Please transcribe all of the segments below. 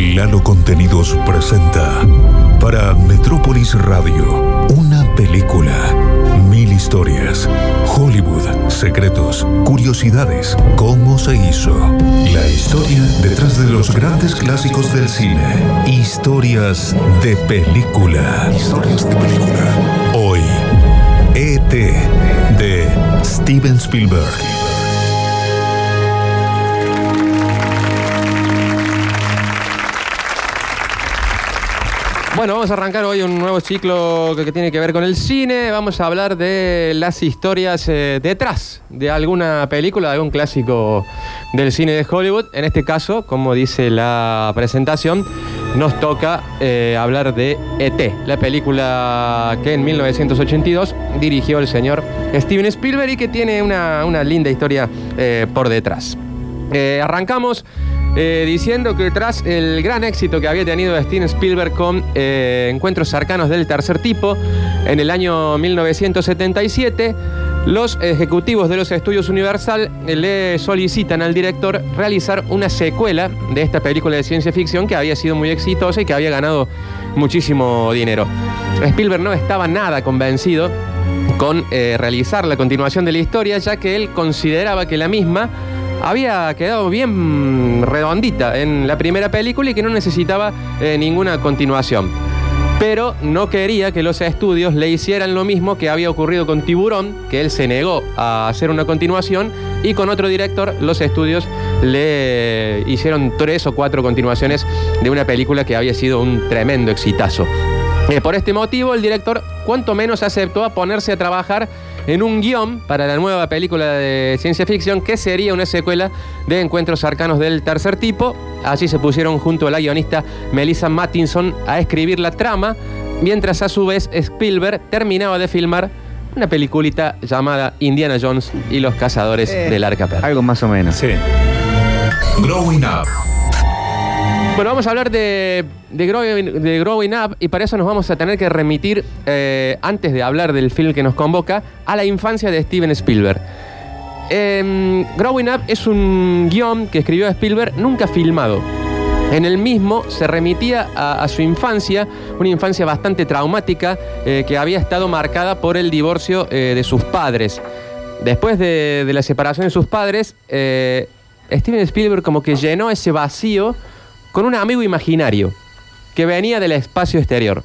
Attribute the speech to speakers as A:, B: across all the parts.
A: Lalo Contenidos presenta para Metrópolis Radio una película, mil historias, Hollywood, secretos, curiosidades, cómo se hizo. La historia detrás de los grandes clásicos del cine. Historias de película. Historias de película. Hoy, ET de Steven Spielberg.
B: Bueno, vamos a arrancar hoy un nuevo ciclo que, tiene que ver con el cine. Vamos a hablar de las historias eh, detrás de alguna película, de algún clásico del cine de Hollywood. En este caso, como dice la presentación, nos toca eh, hablar de ET, la película que en 1982 dirigió el señor Steven Spielberg y que tiene una, una linda historia eh, por detrás. Arrancamos eh, diciendo que tras el gran éxito que había tenido Steven Spielberg con eh, Encuentros cercanos del tercer tipo, en el año 1977, los ejecutivos de los estudios Universal le solicitan al director realizar una secuela de esta película de ciencia ficción que había sido muy exitosa y que había ganado muchísimo dinero. Spielberg no estaba nada convencido con eh, realizar la continuación de la historia, ya que él consideraba que la misma había quedado bien redondita en la primera película y que no necesitaba eh, ninguna continuación. Pero no quería que los estudios le hicieran lo mismo que había ocurrido con Tiburón, que él se negó a hacer una continuación, y con otro director los estudios le hicieron tres o cuatro continuaciones de una película que había sido un tremendo exitazo. Eh, por este motivo, el director cuanto menos aceptó a ponerse a trabajar en un guion para la nueva película de ciencia ficción que sería una secuela de Encuentros Arcanos del Tercer Tipo. Allí se pusieron junto a la guionista Melissa Mattinson a escribir la trama, mientras a su vez Spielberg terminaba de filmar una peliculita llamada Indiana Jones y los cazadores
C: Eh,
B: del Arca Perdida.
C: Algo más o menos.
A: Sí. Growing Up.
B: Bueno, vamos a hablar de, de, growing, Up y para eso nos vamos a tener que remitir, eh, antes de hablar del film que nos convoca, a la infancia de Steven Spielberg. Em, growing Up es un guion que escribió Spielberg nunca filmado. En el mismo se remitía a, su infancia, una infancia bastante traumática eh, que había estado marcada por el divorcio eh, de sus padres. Después de, de la separación de sus padres, Steven Spielberg como que llenó ese vacío con un amigo imaginario que venía del espacio exterior.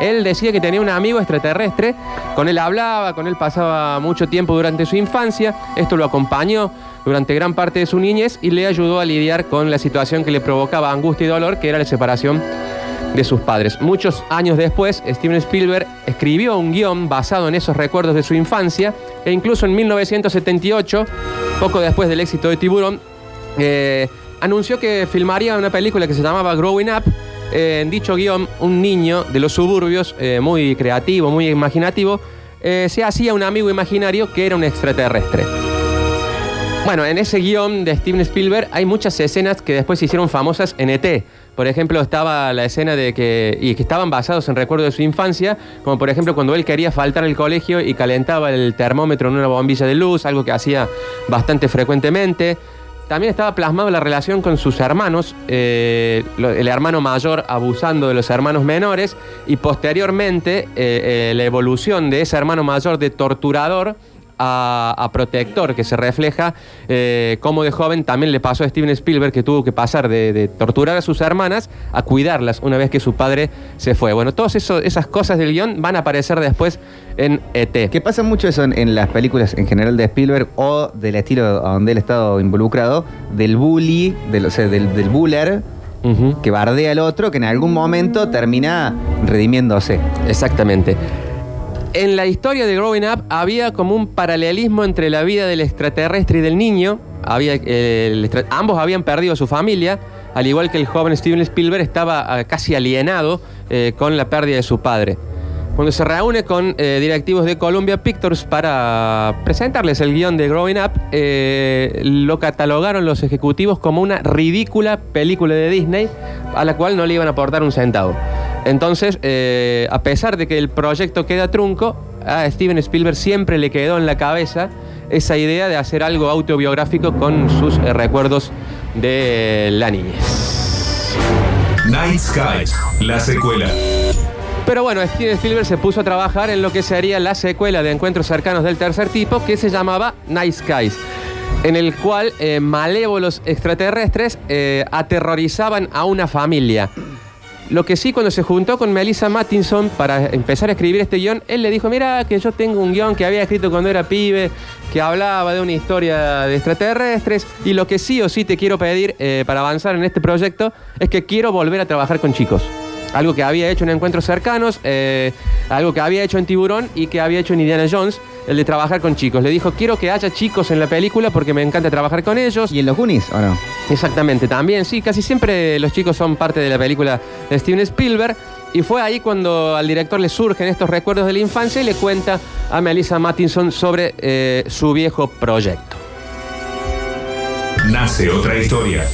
B: Él decía que tenía un amigo extraterrestre, con él hablaba, con él pasaba mucho tiempo durante su infancia, esto lo acompañó durante gran parte de su niñez y le ayudó a lidiar con la situación que le provocaba angustia y dolor, que era la separación de sus padres. Muchos años después, Steven Spielberg escribió un guion basado en esos recuerdos de su infancia e incluso en 1978, poco después del éxito de Tiburón, eh, anunció que filmaría una película que se llamaba Growing Up. Eh, en dicho guion, un niño de los suburbios, eh, muy creativo, muy imaginativo, eh, se hacía un amigo imaginario que era un extraterrestre. Bueno, en ese guion de Steven Spielberg hay muchas escenas que después se hicieron famosas en ET. Por ejemplo, estaba la escena de que. y que estaban basados en recuerdos de su infancia, como por ejemplo cuando él quería faltar al colegio y calentaba el termómetro en una bombilla de luz, algo que hacía bastante frecuentemente. También estaba plasmado la relación con sus hermanos, eh, el hermano mayor abusando de los hermanos menores y posteriormente eh, eh, la evolución de ese hermano mayor de torturador a, protector, que se refleja como de joven también le pasó a Steven Spielberg que tuvo que pasar de, torturar a sus hermanas a cuidarlas una vez que su padre se fue. Bueno, todas esas cosas del guion van a aparecer después en ET.
C: Que pasa mucho eso en, en las películas en general de Spielberg o del estilo donde él ha estado involucrado, del bully, del, o sea, del, del buller que bardea al otro, que en algún momento termina redimiéndose.
B: Exactamente. En la historia de Growing Up había como un paralelismo entre la vida del extraterrestre y del niño. Había, eh, el ambos habían perdido a su familia, al igual que el joven Steven Spielberg estaba ah, casi alienado eh, con la pérdida de su padre. Cuando se reúne con eh, directivos de Columbia Pictures para presentarles el guion de Growing Up, eh, lo catalogaron los ejecutivos como una ridícula película de Disney a la cual no le iban a aportar un centavo. Entonces, eh, a pesar de que el proyecto queda trunco, a Steven Spielberg siempre le quedó en la cabeza esa idea de hacer algo autobiográfico con sus recuerdos de la niñez.
A: Night Skies, la secuela.
B: Pero bueno, Steven Spielberg se puso a trabajar en lo que sería la secuela de Encuentros Cercanos del Tercer Tipo, que se llamaba Night Skies, en el cual eh, malévolos extraterrestres eh, aterrorizaban a una familia. Lo que sí, cuando se juntó con Melissa Mattinson para empezar a escribir este guion, él le dijo, mira que yo tengo un guion que había escrito cuando era pibe, que hablaba de una historia de extraterrestres, y lo que sí o sí te quiero pedir eh, para avanzar en este proyecto es que quiero volver a trabajar con chicos. Algo que había hecho en Encuentros Cercanos, eh, algo que había hecho en Tiburón y que había hecho en Indiana Jones, el de trabajar con chicos. Le dijo, quiero que haya chicos en la película porque me encanta trabajar con ellos.
C: ¿Y en los Goonies o no?
B: Exactamente, también, sí, casi siempre los chicos son parte de la película de Steven Spielberg. Y fue ahí cuando al director le surgen estos recuerdos de la infancia y le cuenta a Melissa Mattinson sobre eh, su viejo proyecto.
A: Nace otra historia.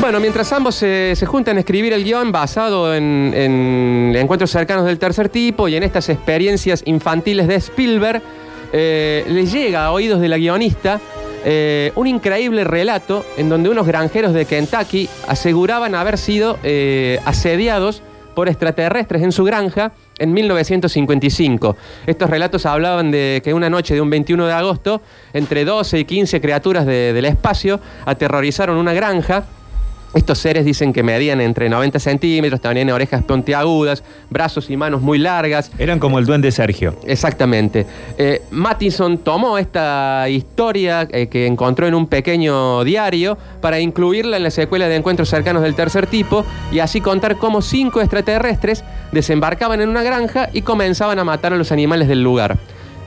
B: Bueno, mientras ambos se, juntan a escribir el guion basado en, en encuentros cercanos del tercer tipo y en estas experiencias infantiles de Spielberg, eh, les llega a oídos de la guionista eh, un increíble relato en donde unos granjeros de Kentucky aseguraban haber sido eh, asediados por extraterrestres en su granja en 1955. Estos relatos hablaban de que una noche de un 21 de agosto, entre 12 y 15 criaturas de- del espacio aterrorizaron una granja estos seres dicen que medían entre 90 centímetros, tenían orejas puntiagudas, brazos y manos muy largas.
D: Eran como el duende Sergio.
B: Exactamente. Eh, Mattison tomó esta historia eh, que encontró en un pequeño diario para incluirla en la secuela de Encuentros Cercanos del Tercer Tipo y así contar cómo cinco extraterrestres desembarcaban en una granja y comenzaban a matar a los animales del lugar.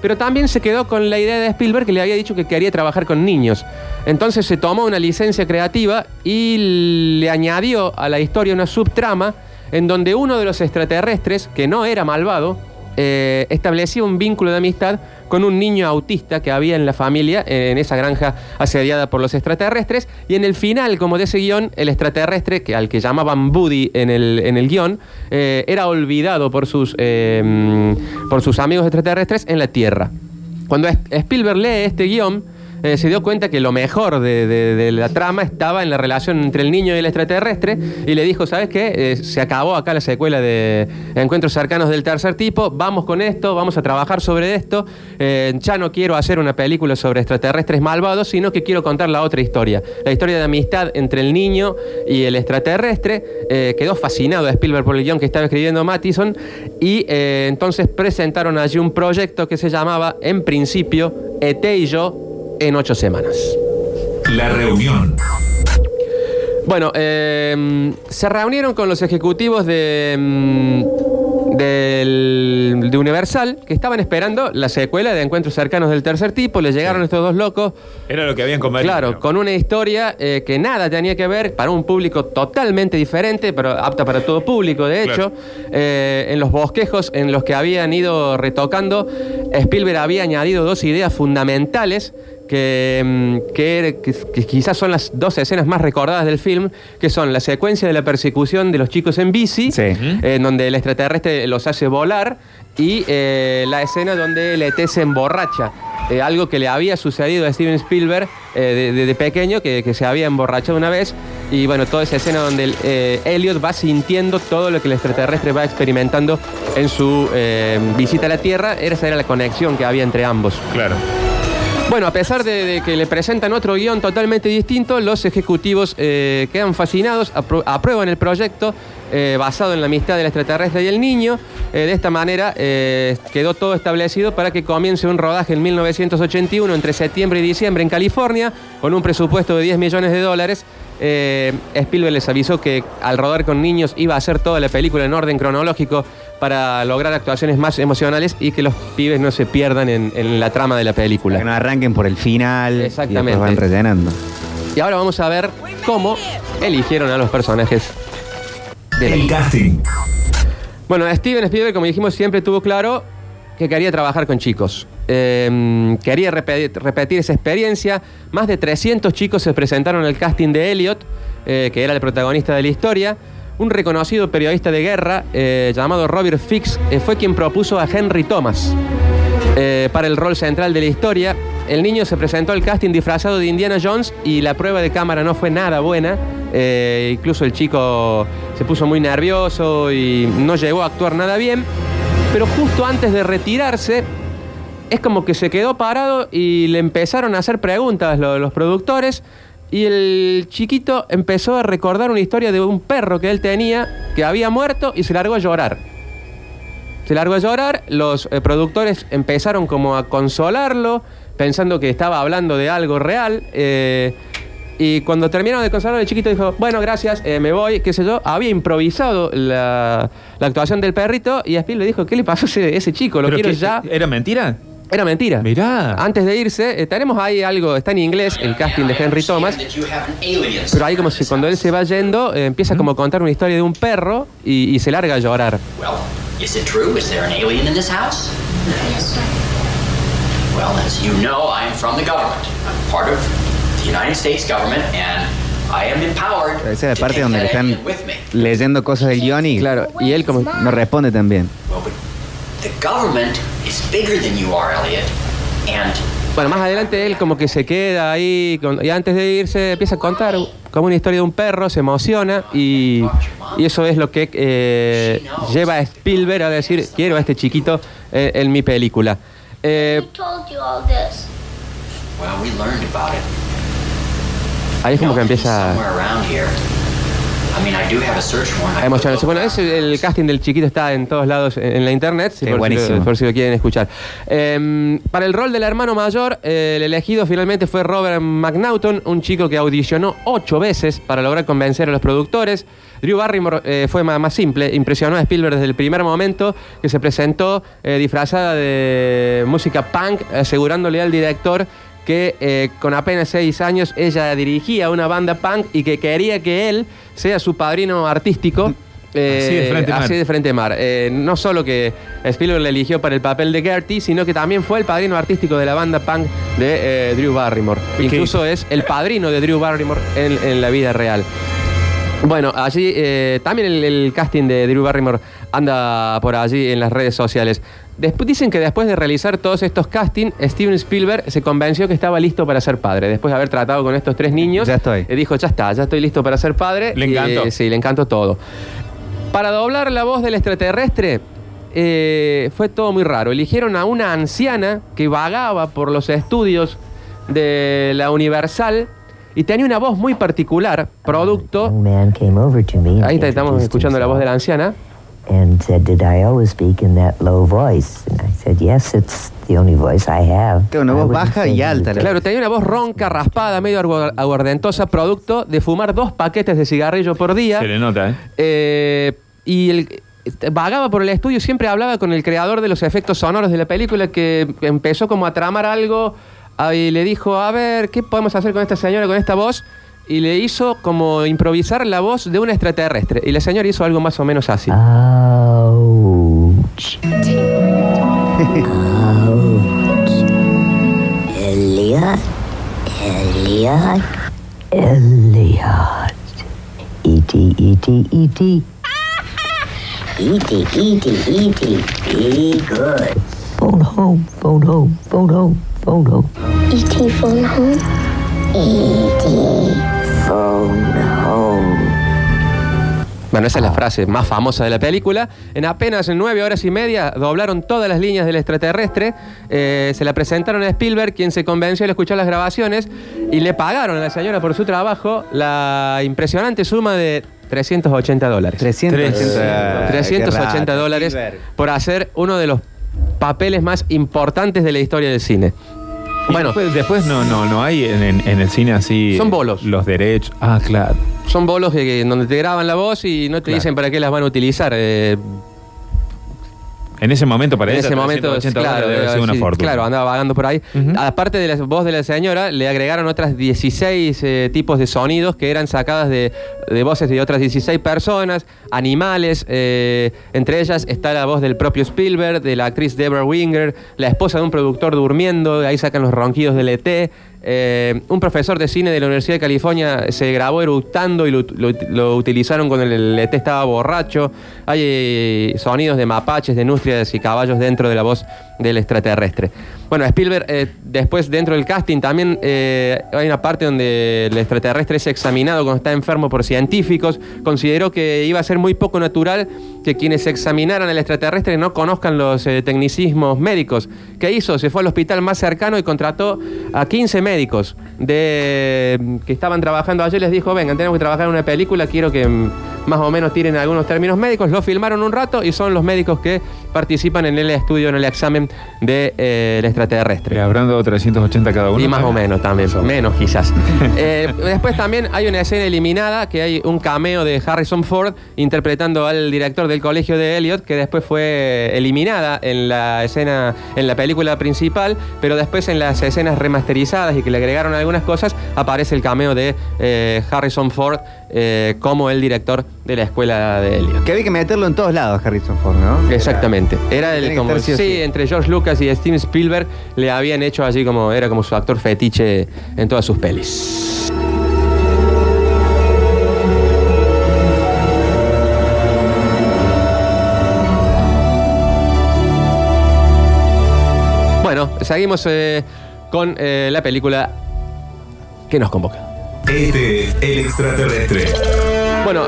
B: Pero también se quedó con la idea de Spielberg que le había dicho que quería trabajar con niños. Entonces se tomó una licencia creativa y le añadió a la historia una subtrama en donde uno de los extraterrestres, que no era malvado, eh, establecía un vínculo de amistad con un niño autista que había en la familia, en esa granja asediada por los extraterrestres. Y en el final, como de ese guion, el extraterrestre, que, al que llamaban Buddy en el, en el guion, eh, era olvidado por sus, eh, mm, por sus amigos extraterrestres en la Tierra. Cuando Spielberg lee este guion, eh, se dio cuenta que lo mejor de, la trama estaba en la relación entre el niño y el extraterrestre y le dijo, ¿sabes qué? Eh, se acabó acá la secuela de Encuentros Cercanos del Tercer Tipo, vamos con esto, vamos a trabajar sobre esto. Eh, ya no quiero hacer una película sobre extraterrestres malvados, sino que quiero contar la otra historia. La historia de amistad entre el niño y el extraterrestre. Quedó fascinado Spielberg por el guion que estaba escribiendo Mattison y entonces presentaron allí un proyecto que se llamaba, en principio, ET y yo en ocho semanas.
A: La reunión.
B: Bueno, eh, se reunieron con los ejecutivos de, del- de Universal que estaban esperando la secuela de Encuentros Cercanos del Tercer Tipo. Les llegaron estos dos locos.
D: Era lo que habían convenido.
B: Claro, con una historia eh, que nada tenía que ver para un público totalmente diferente, pero apta para todo público, de hecho.
D: Claro.
B: Eh, en los bosquejos en los que habían ido retocando, Spielberg había añadido dos ideas fundamentales que, mm, que, que- quizás son las dos escenas más recordadas del film, que son la secuencia de la persecución de los chicos en bici,
C: Sí.
B: eh, en donde el extraterrestre los hace volar, y eh, la escena donde el ET se emborracha. Eh, algo que le había sucedido a Steven Spielberg eh, de, de- de pequeño, que, que se había emborrachado una vez. Y bueno, toda esa escena donde el, eh, Elliot va sintiendo todo lo que el extraterrestre va experimentando en su visita a la Tierra, esa era la conexión que había entre ambos.
D: Claro.
B: Bueno, a pesar de, que le presentan otro guion totalmente distinto, los ejecutivos eh, quedan fascinados, aprueban el proyecto eh, basado en la amistad del extraterrestre y el niño. Eh, de esta manera quedó todo establecido para que comience un rodaje en 1981 entre septiembre y diciembre en California, con un presupuesto de 10 millones de dólares. Spielberg les avisó que al rodar con niños iba a hacer toda la película en orden cronológico para lograr actuaciones más emocionales y que los pibes no se pierdan en, en la trama de la película.
C: Que no arranquen por el final.
B: Exactamente.
C: Y van rellenando.
B: Y ahora vamos a ver cómo eligieron a los personajes de la
A: El casting.
B: Bueno, Steven Spielberg, como dijimos, siempre tuvo claro que quería trabajar con chicos. Eh, quería repetir, repetir esa experiencia. Más de 300 chicos se presentaron al casting de Elliot, eh, que era el protagonista de la historia. Un reconocido periodista de guerra eh, llamado Robert Fix eh, fue quien propuso a Henry Thomas eh, para el rol central de la historia. El niño se presentó al casting disfrazado de Indiana Jones y la prueba de cámara no fue nada buena. Incluso el chico se puso muy nervioso y no llegó a actuar nada bien. Pero justo antes de retirarse, es como que se quedó parado y le empezaron a hacer preguntas lo- los productores. Y el chiquito empezó a recordar una historia de un perro que él tenía que había muerto y se largó a llorar. Se largó a llorar, los eh, productores empezaron como a consolarlo, pensando que estaba hablando de algo real. eh, y cuando terminaron de consolarlo, el chiquito dijo, bueno, gracias, eh, me voy, qué sé yo. Había improvisado la, la actuación del perrito y Spielberg le dijo, ¿qué le pasó a ese, ese chico? Lo
D: ¿Pero
B: quiero
D: qué-
B: ya.
D: ¿Era mentira?
B: Era mentira.
D: Mirá.
B: Antes de irse, eh, tenemos ahí algo, está en inglés, el casting de Henry Thomas. Pero ahí como si cuando él se va yendo, eh, empieza como a contar una historia de un perro y, y se larga a llorar.
E: Well, is it true? Is there an alien in this house?
F: Yes, sir.
E: Well, as you know, I am from the government. I'm part of the United States government, and I am empowered
C: Esa es la parte donde le están
E: alien with me.
C: leyendo cosas del guion y
B: Claro, y él como...
C: no responde también.
E: Well, but the government is bigger than you are, Elliot, and
B: Bueno, más adelante él como que se queda ahí con- y antes de irse empieza a contar como una historia de un perro, se emociona y, y eso es lo que eh, lleva a Spielberg a decir, quiero a este chiquito eh, en mi película. Eh, ahí es como que empieza
E: somewhere around here. I mean, I do have a search warrant. I
B: a emocionarse.
E: could
B: Bueno, ese- el casting del chiquito está en todos lados en, la internet, si
C: Sí,
B: por, si
C: buenísimo.
B: lo, por si lo quieren escuchar. Eh, para el rol del hermano mayor, eh, el elegido finalmente fue Robert McNaughton, un chico que audicionó ocho veces para lograr convencer a los productores. Drew Barrymore eh, fue más, más simple, impresionó a Spielberg desde el primer momento que se presentó eh, disfrazada de música punk, asegurándole al director que eh, con apenas seis años ella dirigía una banda punk y que quería que él sea su padrino artístico. eh,
D: Así de frente mar.
B: así de frente mar. Eh, no solo que Spielberg le eligió para el papel de Gertie, sino que también fue el padrino artístico de la banda punk de eh, Drew Barrymore. Incluso es el padrino de Drew Barrymore en, en la vida real. Bueno, allí eh, también el, el casting de Drew Barrymore anda por allí en las redes sociales. Después, dicen que después de realizar todos estos castings, Steven Spielberg se convenció que estaba listo para ser padre. Después de haber tratado con estos tres niños,
C: Ya estoy.
B: eh, dijo, ya está, ya estoy listo para ser padre.
D: Le encantó.
B: eh, sí, le encantó todo. Para doblar la voz del extraterrestre, eh, fue todo muy raro. Eligieron a una anciana que vagaba por los estudios de la Universal y tenía una voz muy particular, producto. Ahí está, estamos escuchando la voz de la anciana.
G: and said, "Did I always speak in that low voice?" And I said, "Yes, it's the only voice I have."
C: Tiene una
G: I
C: voz baja y alta, la-
B: Claro, tenía una voz ronca, raspada, medio agu- aguardentosa, producto de fumar dos paquetes de cigarrillo por día.
D: Se le nota, ¿eh?
B: Eh, y el- vagaba por el estudio, siempre hablaba con el creador de los efectos sonoros de la película que empezó como a tramar algo y le dijo, a ver, ¿qué podemos hacer con esta señora, con esta voz? Y le hizo como improvisar la voz de un extraterrestre. Y la señora hizo algo más o menos así.
G: Ouch. Ouch. Elliot. Elliot. Elliot. E.T. E.T. E.T. E.T. E.T. E.T. Be good. Phone home. Phone home. Phone home. Phone home.
F: E.T. phone home?
G: E.T. Phone home.
B: Bueno, esa es la frase más famosa de la película. En apenas nueve horas y media doblaron todas las líneas del extraterrestre. Eh, se la presentaron a Spielberg, quien se convenció al escuchar las grabaciones y le pagaron a la señora por su trabajo la impresionante suma de 380 dólares.
C: 380,
B: 380 dólares por hacer uno de los papeles más importantes de la historia del cine. Bueno,
D: después, después no, no, no hay en, en- en el cine así.
B: Son bolos.
D: Los derechos. Ah, claro.
B: son bolos que, que- en donde te graban la voz y no te
D: Claro.
B: dicen para qué las van a utilizar. Eh,
D: En ese momento para
B: en ese momento,
D: 380
B: claro,
D: dólares debe una
B: sí,
D: fortuna.
B: claro, andaba vagando por ahí. Aparte de la voz de la señora, le agregaron otras 16 eh, tipos de sonidos que eran sacadas de, de voces de otras 16 personas, animales. eh, entre ellas está la voz del propio Spielberg, de la actriz Deborah Winger, la esposa de un productor durmiendo, ahí sacan los ronquidos del ET. Eh, un profesor de cine de la Universidad de California se grabó eructando y lo, lo- lo utilizaron cuando el ET estaba borracho. Hay eh, sonidos de mapaches, de nutrias y caballos dentro de la voz del extraterrestre. Bueno, Spielberg, eh, después dentro del casting también hay una parte donde el extraterrestre es examinado cuando está enfermo por científicos. Consideró que iba a ser muy poco natural que quienes examinaran al extraterrestre no conozcan los eh, tecnicismos médicos. ¿Qué hizo? Se fue al hospital más cercano y contrató a 15 médicos de, que estaban trabajando allí. Les dijo, vengan, tenemos que trabajar en una película, quiero que mm, más o menos tiren algunos términos médicos. Lo filmaron un rato y son los médicos que participan en el estudio, en el examen del extraterrestre.
D: Le habrán dado 380 cada uno.
B: Y más o menos también, menos quizás. Eh, después también hay una escena eliminada que hay un cameo de Harrison Ford interpretando al director del colegio de Elliot, que después fue eliminada en la escena, en la película principal, pero después en las escenas remasterizadas y que le agregaron algunas cosas, aparece el cameo de eh, Harrison Ford eh, como el director de la escuela de Elliot.
C: Que había que meterlo en todos lados, Harrison Ford, ¿no?
B: Exactamente. Era el como
C: sí.
B: entre George Lucas y Steven Spielberg le habían hecho así como era como su actor fetiche en todas sus pelis. Bueno, seguimos eh, con eh, la película que nos convoca.
A: Este, el extraterrestre.
B: Bueno,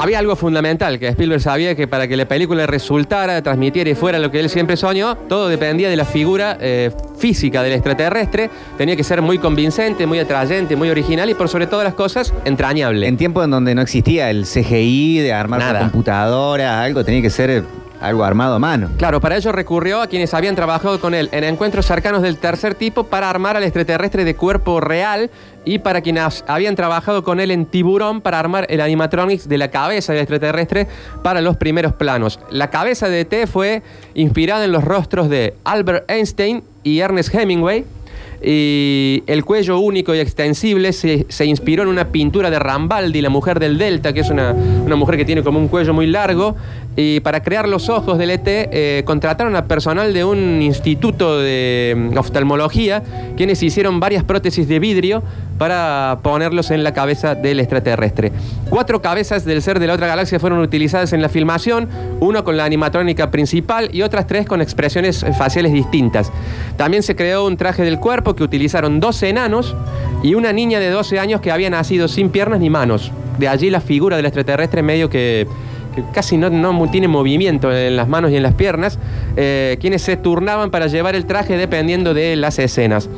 B: había algo fundamental que Spielberg sabía que para que la película resultara, transmitiera y fuera lo que él siempre soñó, todo dependía de la figura eh, física del extraterrestre. Tenía que ser muy convincente, muy atrayente, muy original y por sobre todas las cosas, entrañable.
C: En tiempos en donde no existía el CGI de armar
B: Nada.
C: la computadora, algo tenía que ser algo armado a mano.
B: Claro, para ello recurrió a quienes habían trabajado con él en encuentros cercanos del tercer tipo para armar al extraterrestre de cuerpo real y para quienes habían trabajado con él en Tiburón para armar el animatronics de la cabeza del extraterrestre para los primeros planos. La cabeza de T fue inspirada en los rostros de Albert Einstein y Ernest Hemingway. Y el cuello único y extensible se, se inspiró en una pintura de Rambaldi, la mujer del Delta, que es una, una mujer que tiene como un cuello muy largo. Y para crear los ojos del ET, eh, contrataron a personal de un instituto de mm, oftalmología, quienes hicieron varias prótesis de vidrio para ponerlos en la cabeza del extraterrestre. Cuatro cabezas del ser de la otra galaxia fueron utilizadas en la filmación, uno con la animatrónica principal y otras tres con expresiones faciales distintas. También se creó un traje del cuerpo que utilizaron dos enanos y una niña de 12 años que había nacido sin piernas ni manos. De allí la figura del extraterrestre medio que, casi no, no tiene movimiento en las manos y en las piernas, eh, quienes se turnaban para llevar el traje dependiendo de las escenas.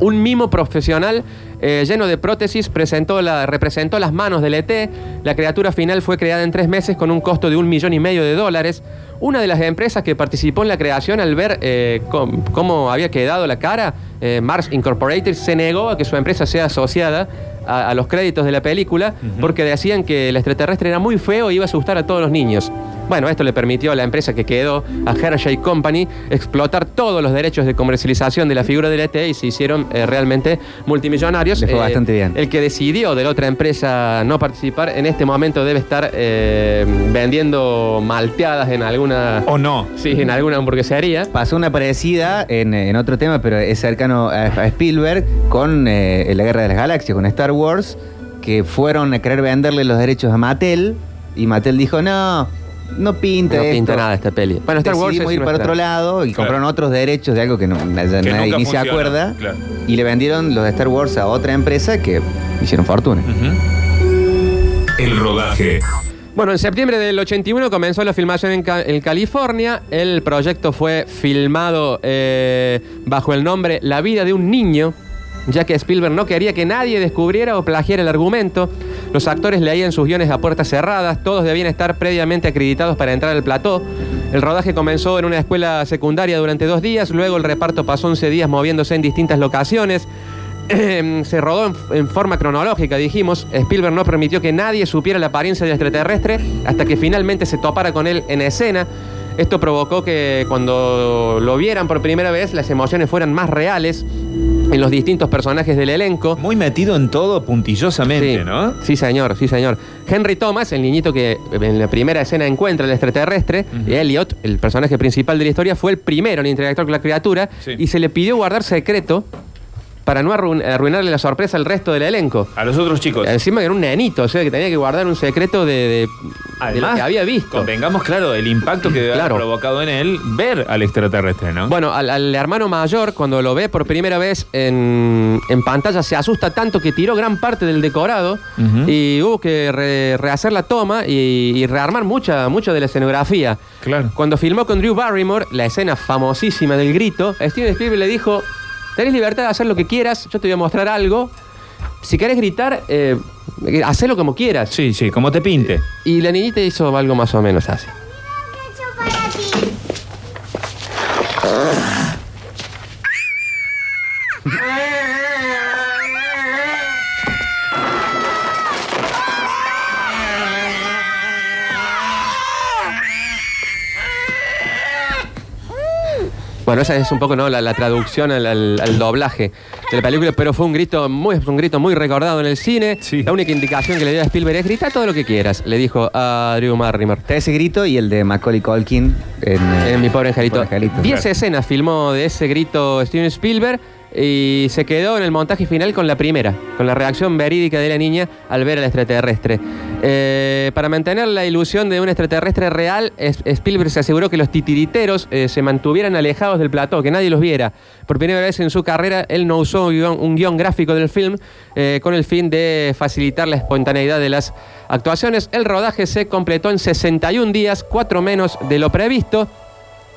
B: Un mimo profesional eh, lleno de prótesis presentó la, representó las manos del ET. La criatura final fue creada en tres meses con un costo de un millón y medio de dólares. Una de las empresas que participó en la creación al ver eh, cómo había quedado la cara, eh, Mars Incorporated, se negó a que su empresa sea asociada a, a los créditos de la película porque decían que el extraterrestre era muy feo y iba a asustar a todos los niños. Bueno, esto le permitió a la empresa que quedó, a Hershey Company, explotar todos los derechos de comercialización de la figura del ET y se hicieron eh, realmente multimillonarios.
C: Le fue bastante bien.
B: El que decidió de la otra empresa no participar, en este momento debe estar eh, vendiendo malteadas en alguna...
D: ¿O no?
B: Sí, en alguna hamburguesería.
C: Pasó una parecida en, en otro tema, pero es cercano a, a Spielberg, con eh, la Guerra de las Galaxias, con Star Wars, que fueron a querer venderle los derechos a Mattel, y Mattel dijo, no, no pinta
B: No
C: esto.
B: pinta nada esta peli. Bueno, Star Wars
C: Decidimos
B: es
C: ir para
B: nuestra-
C: otro lado y
D: Claro.
C: compraron otros derechos de algo que, no, nadie
D: Que nunca
C: ni se
D: funciona,
C: acuerda.
D: claro.
C: Y le vendieron los de Star Wars a otra empresa que hicieron fortuna.
A: El rodaje.
B: Bueno, en septiembre del 81 comenzó la filmación en, Ca- en California. El proyecto fue filmado eh, bajo el nombre La vida de un niño, ya que Spielberg no quería que nadie descubriera o plagiara el argumento. Los actores leían sus guiones a puertas cerradas, todos debían estar previamente acreditados para entrar al plató. El rodaje comenzó en una escuela secundaria durante dos días, luego el reparto pasó 11 días moviéndose en distintas locaciones. Se rodó en forma cronológica, dijimos. Spielberg no permitió que nadie supiera la apariencia del extraterrestre hasta que finalmente se topara con él en escena. Esto provocó que cuando lo vieran por primera vez las emociones fueran más reales en los distintos personajes del elenco.
D: Muy metido en todo puntillosamente,
B: Sí.
D: ¿no?
B: Sí, señor, sí, señor. Henry Thomas, el niñito que en la primera escena encuentra al extraterrestre, y Elliot, el personaje principal de la historia, fue el primero en interactuar con la criatura
D: Sí.
B: y se le pidió guardar secreto para no arruin- arruinarle la sorpresa al resto del elenco.
D: A los otros chicos.
B: Encima que era un nenito, o sea, que tenía que guardar un secreto de, de de lo que había visto.
D: Convengamos, claro, el impacto que
B: Claro.
D: haber provocado en él ver al extraterrestre, ¿no?
B: Bueno, al, al hermano mayor, cuando lo ve por primera vez en, en pantalla, se asusta tanto que tiró gran parte del decorado
D: Ujú.
B: y hubo que re- rehacer la toma y, y rearmar mucha, mucho de la escenografía.
D: Claro.
B: Cuando filmó con Drew Barrymore, la escena famosísima del grito, Steven Spielberg le dijo, tenés libertad de hacer lo que quieras, yo te voy a mostrar algo. Si querés gritar, eh, hacelo como quieras.
D: Sí, sí, como te pinte.
B: Y la niñita hizo algo más o menos así. Bueno, esa es un poco ¿no? la, la traducción al, al- al doblaje de la película, pero fue un grito muy, un grito muy recordado en el cine.
D: Sí.
B: La única indicación que le dio a Spielberg es grita todo lo que quieras, le dijo a Drew Barrymore.
C: Está ese grito y el de Macaulay Culkin en,
B: En mi pobre angelito.
C: Pobre Angelito,
B: Diez
C: claro.
B: escenas filmó de ese grito Steven Spielberg y se quedó en el montaje final con la primera, con la reacción verídica de la niña al ver al extraterrestre. Eh, para mantener la ilusión de un extraterrestre real, Spielberg se aseguró que los titiriteros eh, se mantuvieran alejados del plató, que nadie los viera. Por primera vez en su carrera, él no usó un guion gráfico del film eh, con el fin de facilitar la espontaneidad de las actuaciones. El rodaje se completó en 61 días, cuatro menos de lo previsto.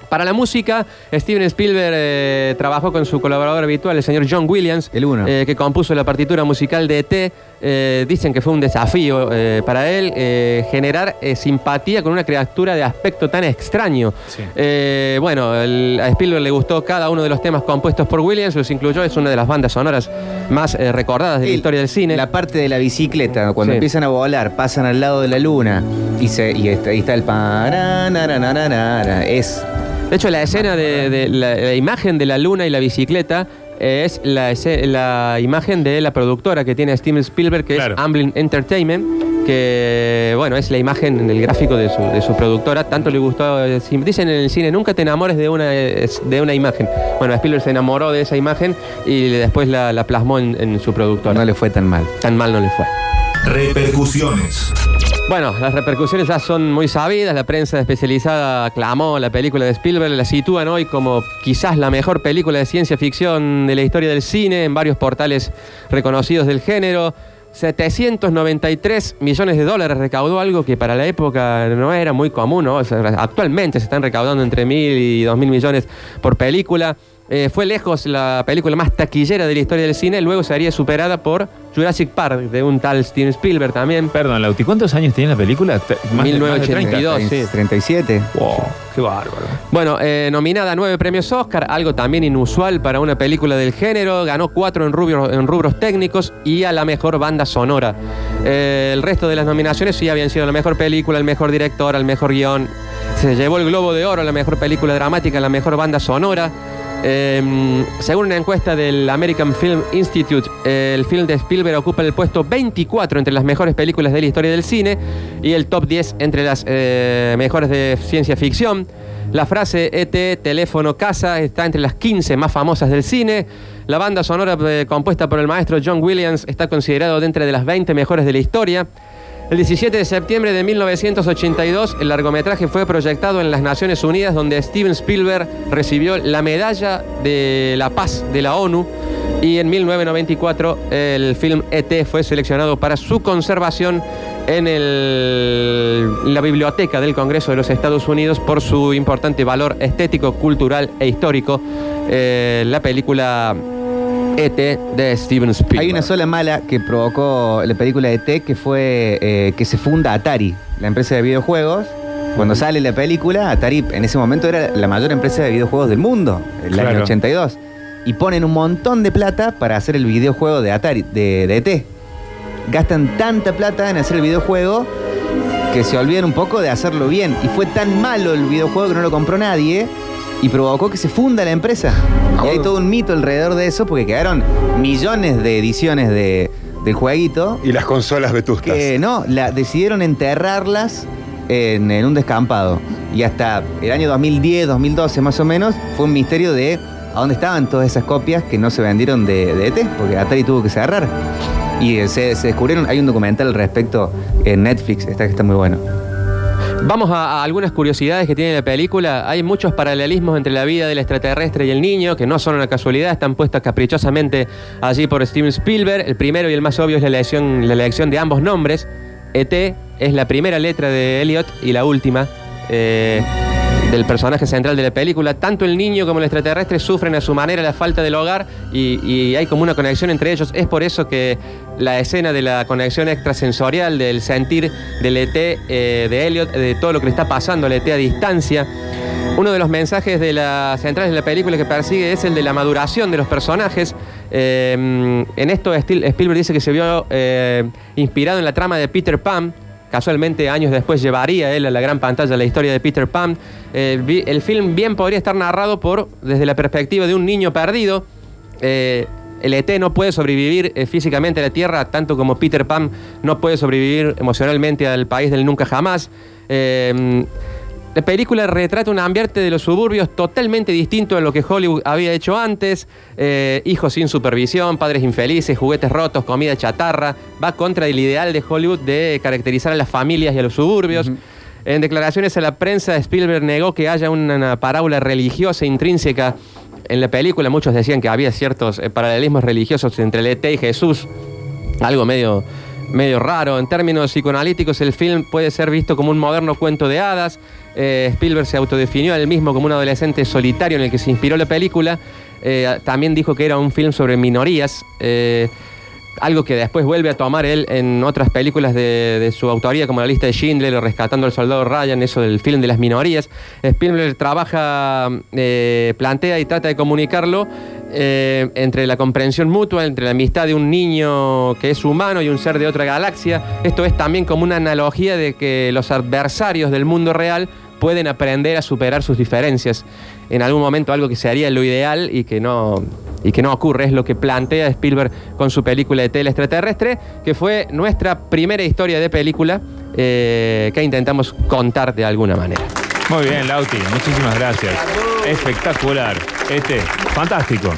B: Para la música, Steven Spielberg eh, trabajó con su colaborador habitual, el señor John Williams,
C: El uno.
B: eh, que compuso la partitura musical de ET. Eh, dicen que fue un desafío para él generar simpatía con una criatura de aspecto tan extraño.
D: Sí.
B: Bueno, el- a Spielberg le gustó cada uno de los temas compuestos por Williams, los incluyó, es una de las bandas sonoras más recordadas de la historia del cine.
C: La parte de la bicicleta, cuando
B: Sí.
C: empiezan a volar, pasan al lado de la luna y, se, y está, ahí está el Es
B: De hecho, la escena de, de la, la imagen de la luna y la bicicleta eh, es la, la imagen de la productora que tiene Steven Spielberg, que
D: Claro.
B: es Amblin Entertainment, que bueno, es la imagen del gráfico de su, de su productora. Tanto le gustó, eh, dicen en el cine, nunca te enamores de una, eh, de una imagen. Bueno, Spielberg se enamoró de esa imagen y después la, la plasmó en, en su productora.
C: no le fue tan mal.
B: Tan mal no le fue.
A: Repercusiones.
B: Bueno, las repercusiones ya son muy sabidas. La prensa especializada aclamó la película de Spielberg, la sitúan hoy como quizás la mejor película de ciencia ficción de la historia del cine en varios portales reconocidos del género. 793 millones de dólares recaudó algo que para la época no era muy común, actualmente se están recaudando entre mil y dos mil millones por película. Eh, fue lejos la película más taquillera de la historia del cine, luego sería superada por Jurassic Park, de un tal Steven Spielberg también.
D: Perdón, Lauti, ¿cuántos años tiene la película? Más de- más de
B: 1982.
D: 30.
B: sí.
C: 37.
D: Wow, qué bárbaro.
B: Bueno, eh, nominada a nueve premios Oscar, algo también inusual para una película del género. Ganó cuatro en rubros, en rubros técnicos y a la mejor banda sonora. Eh, el resto de las nominaciones sí habían sido la mejor película, el mejor director, el mejor guion. Se llevó el Globo de Oro a la mejor película dramática, la mejor banda sonora. Eh, según una encuesta del American Film Institute, el film de Spielberg ocupa el puesto 24 entre las mejores películas de la historia del cine y el top 10 entre las eh, mejores de ciencia ficción. La frase ET, teléfono, casa está entre las 15 más famosas del cine. La banda sonora eh, compuesta por el maestro John Williams está considerado dentro de las 20 mejores de la historia. El 17 de septiembre de 1982, el largometraje fue proyectado en las Naciones Unidas, donde Steven Spielberg recibió la Medalla de la Paz de la ONU. Y en 1994, el film ET fue seleccionado para su conservación en la biblioteca del Congreso de los Estados Unidos por su importante valor estético, cultural e histórico. Eh, la película ET de Steven Spielberg.
C: Hay una sola mala que provocó la película de T, que fue eh, que se funda Atari, la empresa de videojuegos. Cuando sale la película, Atari en ese momento era la mayor empresa de videojuegos del mundo, el año
D: Claro.
C: 82. Y ponen un montón de plata para hacer el videojuego de Atari, de, de ET. Gastan tanta plata en hacer el videojuego que se olvidan un poco de hacerlo bien. Y fue tan malo el videojuego que no lo compró nadie y provocó que se funda la empresa. Y hay todo un mito alrededor de eso porque quedaron millones de ediciones de, del jueguito
H: Y las consolas vetustas.
C: que no, la, decidieron enterrarlas en, en un descampado. Y hasta el año 2010, 2012 más o menos, fue un misterio de a dónde estaban todas esas copias que no se vendieron de, de ET, porque Atari tuvo que cerrar. Y eh, se, se descubrieron, hay un documental al respecto en Netflix, está que está muy bueno.
B: Vamos a, algunas curiosidades que tiene la película. Hay muchos paralelismos entre la vida del extraterrestre y el niño, que no son una casualidad, están puestas caprichosamente allí por Steven Spielberg. El primero y el más obvio es la elección, la elección de ambos nombres. ET es la primera letra de Elliot y la última eh, del personaje central de la película. Tanto el niño como el extraterrestre sufren a su manera la falta del hogar y, hay como una conexión entre ellos. Es por eso que la escena de la conexión extrasensorial, del sentir del ET, eh, de Elliot, de todo lo que le está pasando al ET a distancia. Uno de los mensajes de las centrales de la película que persigue es el de la maduración de los personajes. Eh, en esto Spielberg dice que se vio eh, inspirado en la trama de Peter Pan. Casualmente, años después llevaría él a la gran pantalla la historia de Peter Pan. Eh, el film bien podría estar narrado por desde la perspectiva de un niño perdido. Eh, el ET no puede sobrevivir eh, físicamente a la Tierra, tanto como Peter Pan no puede sobrevivir emocionalmente al país del nunca jamás. La película retrata un ambiente de los suburbios totalmente distinto a lo que Hollywood había hecho antes. Eh, hijos sin supervisión, padres infelices, juguetes rotos, comida chatarra. Va contra el ideal de Hollywood de caracterizar a las familias y a los suburbios. En declaraciones a la prensa, Spielberg negó que haya una, parábola religiosa intrínseca en la película. Muchos decían que había ciertos eh, paralelismos religiosos entre el ET y Jesús. Algo medio, medio raro. En términos psicoanalíticos, el film puede ser visto como un moderno cuento de hadas. Eh, Spielberg se autodefinió a él mismo como un adolescente solitario en el que se inspiró la película. Eh, también dijo que era un film sobre minorías. eh, algo que después vuelve a tomar él en otras películas de, de su autoría, como La lista de Schindler o Rescatando al Soldado Ryan, eso del film de las minorías. Spielberg trabaja, plantea y trata de comunicarlo eh, entre la comprensión mutua, entre la amistad de un niño que es humano y un ser de otra galaxia. Esto es también como una analogía de que los adversarios del mundo real pueden aprender a superar sus diferencias. En algún momento algo que sería lo ideal y que no, y que no ocurre. Es lo que plantea Spielberg con su película de tele extraterrestre, que fue nuestra primera historia de película eh, que intentamos contar de alguna manera.
D: Muy bien, Lauti. Muchísimas gracias. Espectacular. Este, fantástico.